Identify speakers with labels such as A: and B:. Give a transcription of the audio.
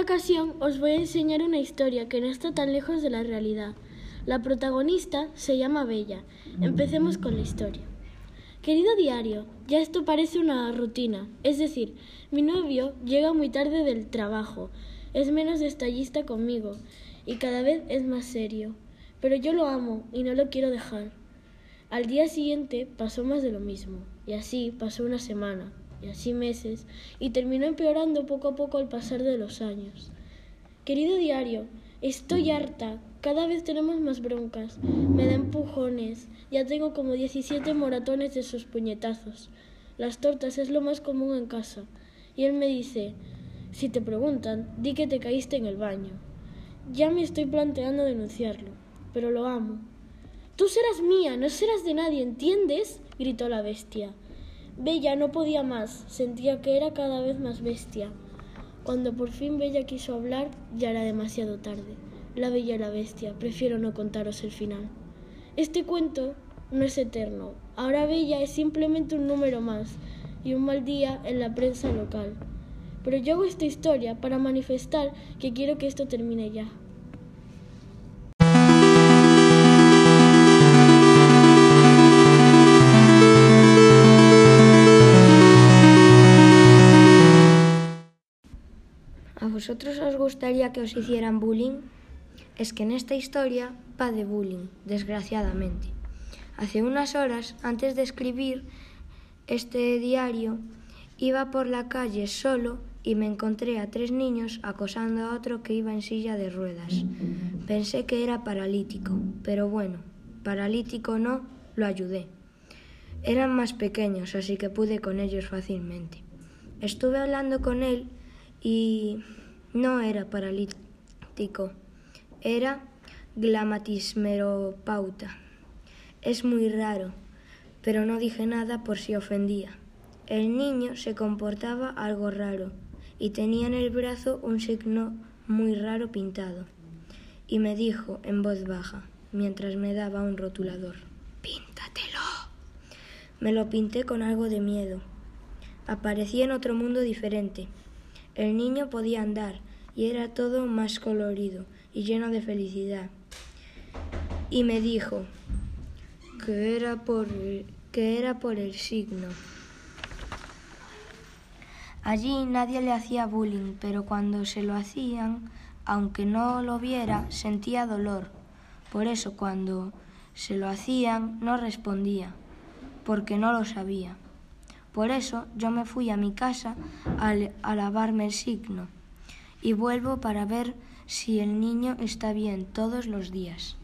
A: ocasión os voy a enseñar una historia que no está tan lejos de la realidad. La protagonista se llama Bella. Empecemos con la historia. Querido diario, ya esto parece una rutina. Es decir, mi novio llega muy tarde del trabajo, es menos detallista conmigo y cada vez es más serio. Pero yo lo amo y no lo quiero dejar. Al día siguiente pasó más de lo mismo, y así pasó una semana, y así meses, y terminó empeorando poco a poco al pasar de los años. Querido diario, estoy harta, cada vez tenemos más broncas, me da empujones, ya tengo como 17 moratones de sus puñetazos. Las tortas es lo más común en casa, y él me dice, si te preguntan, di que te caíste en el baño. Ya me estoy planteando denunciarlo, pero lo amo. Tú serás mía, no serás de nadie, ¿entiendes? gritó la bestia. Bella no podía más, sentía que era cada vez más bestia. Cuando por fin Bella quiso hablar, ya era demasiado tarde. La Bella y la Bestia, prefiero no contaros el final. Este cuento no es eterno. Ahora Bella es simplemente un número más y un mal día en la prensa local. Pero yo hago esta historia para manifestar que quiero que esto termine ya.
B: Vosotros os gustaría que os hicieran bullying? Es que en esta historia va de bullying, desgraciadamente. Hace unas horas, antes de escribir este diario, iba por la calle solo y me encontré a tres niños acosando a otro que iba en silla de ruedas. Pensé que era paralítico, pero bueno, paralítico no, lo ayudé. Eran más pequeños, así que pude con ellos fácilmente. Estuve hablando con él y no era paralítico, era glamatismeropauta. Es muy raro, pero no dije nada por si ofendía. El niño se comportaba algo raro y tenía en el brazo un signo muy raro pintado. Y me dijo en voz baja, mientras me daba un rotulador, Píntatelo. Me lo pinté con algo de miedo. Aparecía en otro mundo diferente. El niño podía andar y era todo más colorido y lleno de felicidad. Y me dijo que era por, que era por el signo. Allí nadie le hacía bullying, pero cuando se lo hacían, aunque no lo viera, sentía dolor. Por eso cuando se lo hacían no respondía, porque no lo sabía. Por eso yo me fui a mi casa a, lavarme el signo y vuelvo para ver si el niño está bien todos los días.